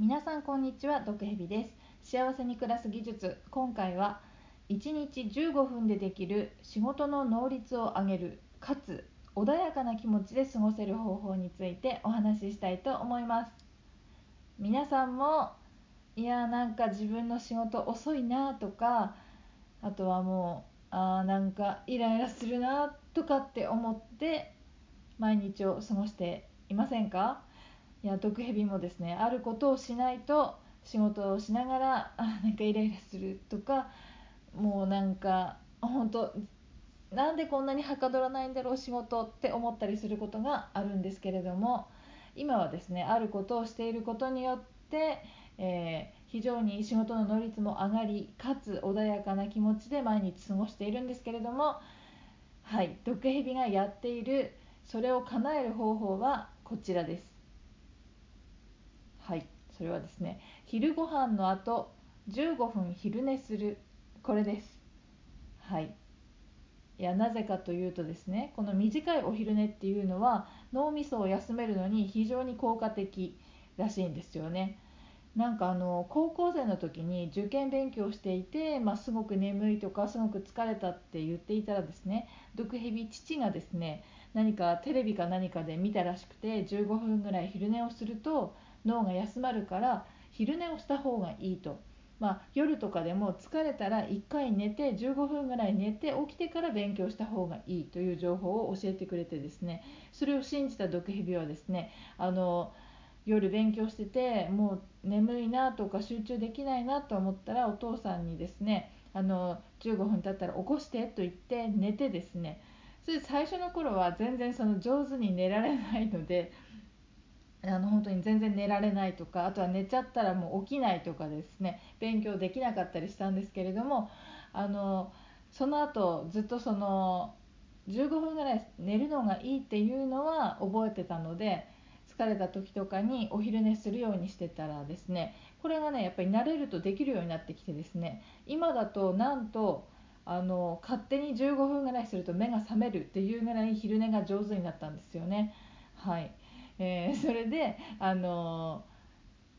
皆さんこんにちは毒蛇です。幸せに暮らす技術。今回は1日15分でできる仕事の能率を上げるかつ穏やかな気持ちで過ごせる方法についてお話ししたいと思います。皆さんもいやなんか自分の仕事遅いなとかあとはもうあーなんかイライラするなとかって思って毎日を過ごしていませんか？や毒蛇もですねあることをしないと仕事をしながらあなんかイライラするとかもうなんか本当なんでこんなにはかどらないんだろう仕事って思ったりすることがあるんですけれども今はですねあることをしていることによって、えー、非常に仕事の能率も上がりかつ穏やかな気持ちで毎日過ごしているんですけれどもはい毒蛇がやっているそれを叶える方法はこちらです。はいそれはですね昼ご飯の後15分昼寝するこれです。はい。いやなぜかというとですねこの短いお昼寝っていうのは脳みそを休めるのに非常に効果的らしいんですよね。なんかあの高校生の時に受験勉強していて、まあ、すごく眠いとかすごく疲れたって言っていたらですね毒蛇父がですね何かテレビか何かで見たらしくて15分ぐらい昼寝をすると脳が休まるから昼寝をした方がいいと、まあ、夜とかでも疲れたら1回寝て15分ぐらい寝て起きてから勉強した方がいいという情報を教えてくれてですね。それを信じた毒蛇はですねあの夜勉強しててもう眠いなとか集中できないなと思ったらお父さんにですねあの15分経ったら起こしてと言って寝てですね。それ最初の頃は全然その上手に寝られないのであの本当に全然寝られないとかあとは寝ちゃったらもう起きないとかですね勉強できなかったりしたんですけれどもあのその後ずっとその15分ぐらい寝るのがいいっていうのは覚えてたので疲れた時とかにお昼寝するようにしてたらですねこれがねやっぱり慣れるとできるようになってきてですね今だとなんとあの勝手に15分ぐらいすると目が覚めるっていうぐらい昼寝が上手になったんですよね。はいえー、それであの、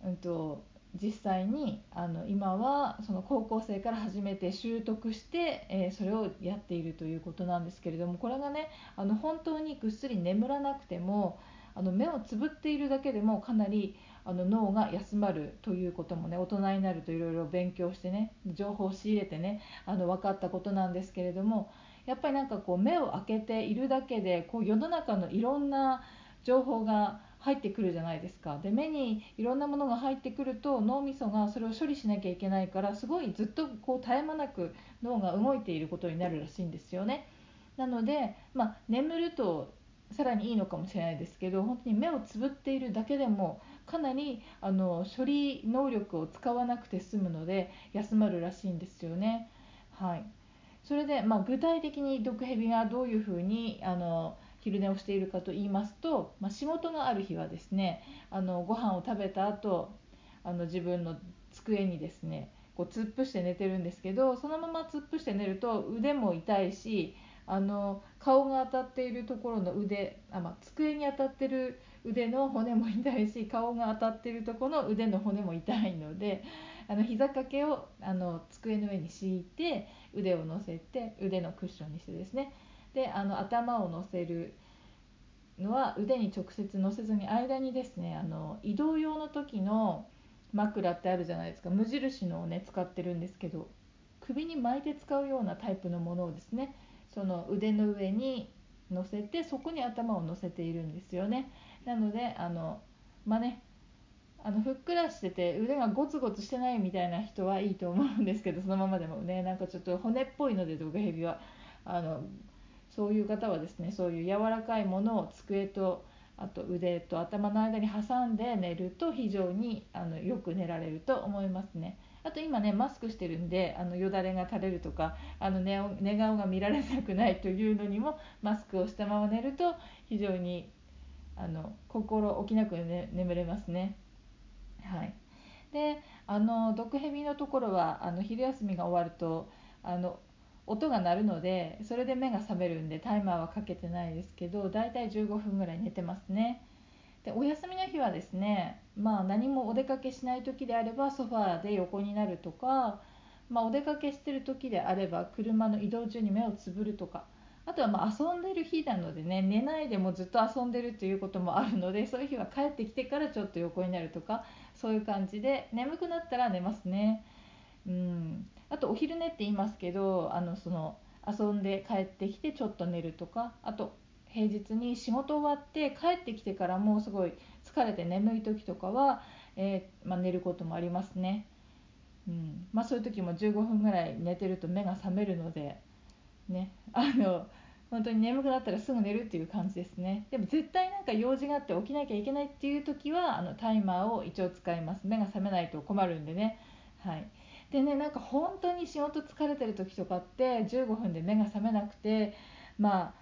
うんと、実際にあの今はその高校生から始めて習得して、えー、それをやっているということなんですけれどもこれがねあの本当にぐっすり眠らなくてもあの目をつぶっているだけでもかなりあの脳が休まるということもね大人になるといろいろ勉強してね情報を仕入れてねあの分かったことなんですけれどもやっぱりなんかこう目を開けているだけでこう世の中のいろんな情報が入ってくるじゃないですか。で目にいろんなものが入ってくると脳みそがそれを処理しなきゃいけないからすごいずっとこう絶え間なく脳が動いていることになるらしいんですよね。なので、まあ、眠るとさらにいいのかもしれないですけど本当に目をつぶっているだけでもかなりあの処理能力を使わなくて済むので休まるらしいんですよね。はい、それで、まあ、具体的に毒蛇がどういうふうにあの昼寝をしているかと言いますと、まあ、仕事がある日はですねあのご飯を食べた後あの自分の机にですねこう突っ伏して寝てるんですけどそのまま突っ伏して寝ると腕も痛いしあの顔が当たっているところの腕あ、まあ、机に当たってる腕の骨も痛いし顔が当たってるところの腕の骨も痛いのであの膝掛けをあの机の上に敷いて腕を乗せて腕のクッションにしてですねであの頭を乗せるのは腕に直接乗せずに間にですねあの移動用の時の枕ってあるじゃないですか。無印のをね使ってるんですけど首に巻いて使うようなタイプのものをですねその腕の上に乗せてそこに頭を乗せているんですよね。なのであのまあねあのふっくらしてて腕がゴツゴツしてないみたいな人はいいと思うんですけどそのままでもねなんかちょっと骨っぽいので毒蛇はあのそういう方はですねそういう柔らかいものを机とあと腕と頭の間に挟んで寝ると非常にあのよく寝られると思いますね。あと今ねマスクしてるんであのよだれが垂れるとかあの寝寝顔が見られなくないというのにもマスクをしたまま寝ると非常にあの心置きなく、ね、眠れますね。はい、であの毒蛇のところはあの昼休みが終わるとあの音が鳴るのでそれで目が覚めるんでタイマーはかけてないですけどだいたい15分ぐらい寝てますねでお休みの日はですね、まあ、何もお出かけしない時であればソファーで横になるとか、まあ、お出かけしてる時であれば車の移動中に目をつぶるとかあとはまあ遊んでる日なのでね寝ないでもずっと遊んでるということもあるのでそういう日は帰ってきてからちょっと横になるとかそういう感じで眠くなったら寝ますね。うんあとお昼寝って言いますけどあのその遊んで帰ってきてちょっと寝るとかあと平日に仕事終わって帰ってきてからもうすごい疲れて眠い時とかは、えー、まあ、寝ることもありますね、うん。まあ、そういう時も15分ぐらい寝てると目が覚めるのでね。あの本当に眠くなったらすぐ寝るっていう感じですね。でも絶対なんか用事があって起きなきゃいけないっていう時はあのタイマーを一応使います。目が覚めないと困るんでね。はい。でねなんか本当に仕事疲れてる時とかって15分で目が覚めなくてまあ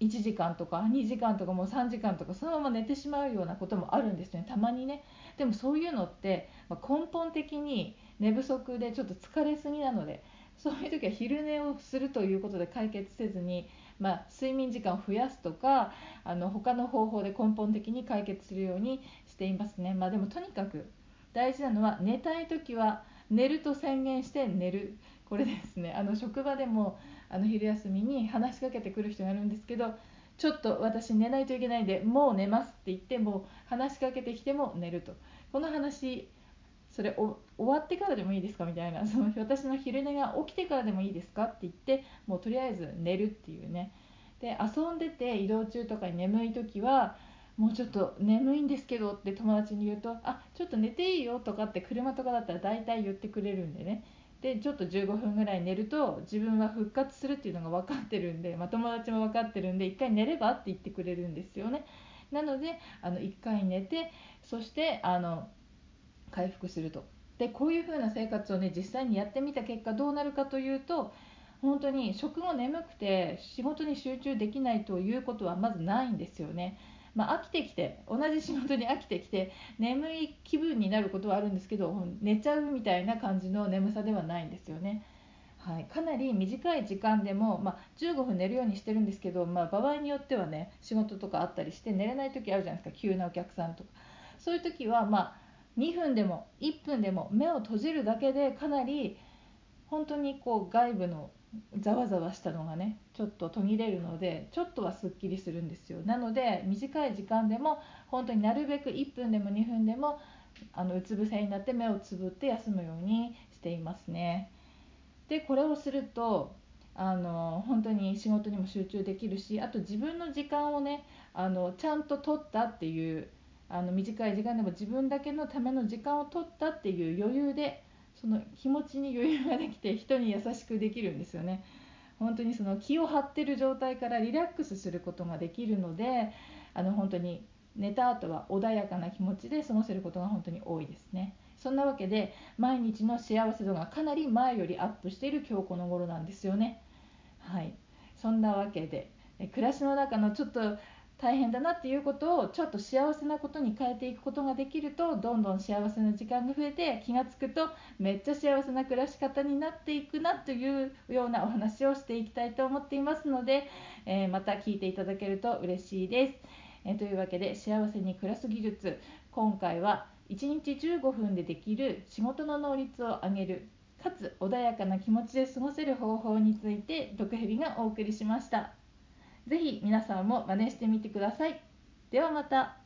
1時間とか2時間とかもう3時間とかそのまま寝てしまうようなこともあるんですねたまにね。でもそういうのって、ま根本的に寝不足でちょっと疲れすぎなのでそういう時は昼寝をするということで解決せずに、まあ、睡眠時間を増やすとかあの他の方法で根本的に解決するようにしていますね、まあ、でもとにかく大事なのは寝たい時は寝ると宣言して寝る。これですね。あの職場でもあの昼休みに話しかけてくる人がいるんですけどちょっと私寝ないといけないんでもう寝ますって言っても話しかけてきても寝ると。この話それ終わってからでもいいですかみたいな。その私の昼寝が起きてからでもいいですかって言ってもうとりあえず寝るっていうね。で遊んでて移動中とかに眠い時はもうちょっと眠いんですけどって友達に言うとあちょっと寝ていいよとかって車とかだったら大体言ってくれるんでね。でちょっと15分ぐらい寝ると自分は復活するっていうのが分かってるんで、まあ、友達も分かってるんで1回寝ればって言ってくれるんですよね。なのであの1回寝てそしてあの回復すると。でこういう風な生活をね実際にやってみた結果どうなるかというと本当に食後眠くて仕事に集中できないということはまずないんですよね。まあ、飽きてきて同じ仕事に飽きてきて眠い気分になることはあるんですけど寝ちゃうみたいな感じの眠さではないんですよね。はい、かなり短い時間でも、まあ、15分寝るようにしてるんですけど、まあ、場合によってはね仕事とかあったりして寝れない時あるじゃないですか。急なお客さんとか。そういう時は、まあ、2分でも1分でも目を閉じるだけでかなり本当にこう外部のざわざわしたのがねちょっと途切れるのでちょっとはすっきりするんですよ。なので短い時間でも本当になるべく1分でも2分でもあのうつ伏せになって目をつぶって休むようにしていますね。でこれをするとあの本当に仕事にも集中できるしあと自分の時間をねあのちゃんと取ったっていうあの短い時間でも自分だけのための時間を取ったっていう余裕でその気持ちに余裕ができて人に優しくできるんですよね。本当にその気を張ってる状態からリラックスすることができるのであの本当に寝た後は穏やかな気持ちで過ごせることが本当に多いですね。そんなわけで毎日の幸せ度がかなり前よりアップしている今日この頃なんですよね。はい、そんなわけで暮らしの中のちょっと大変だなっていうことをちょっと幸せなことに変えていくことができるとどんどん幸せな時間が増えて気が付くとめっちゃ幸せな暮らし方になっていくなというようなお話をしていきたいと思っていますので、えー、また聞いていただけると嬉しいです。えー、というわけで幸せに暮らす技術今回は1日15分でできる仕事の能率を上げるかつ穏やかな気持ちで過ごせる方法について毒蛇がお送りしました。ぜひ皆さんも真似してみてください。ではまた。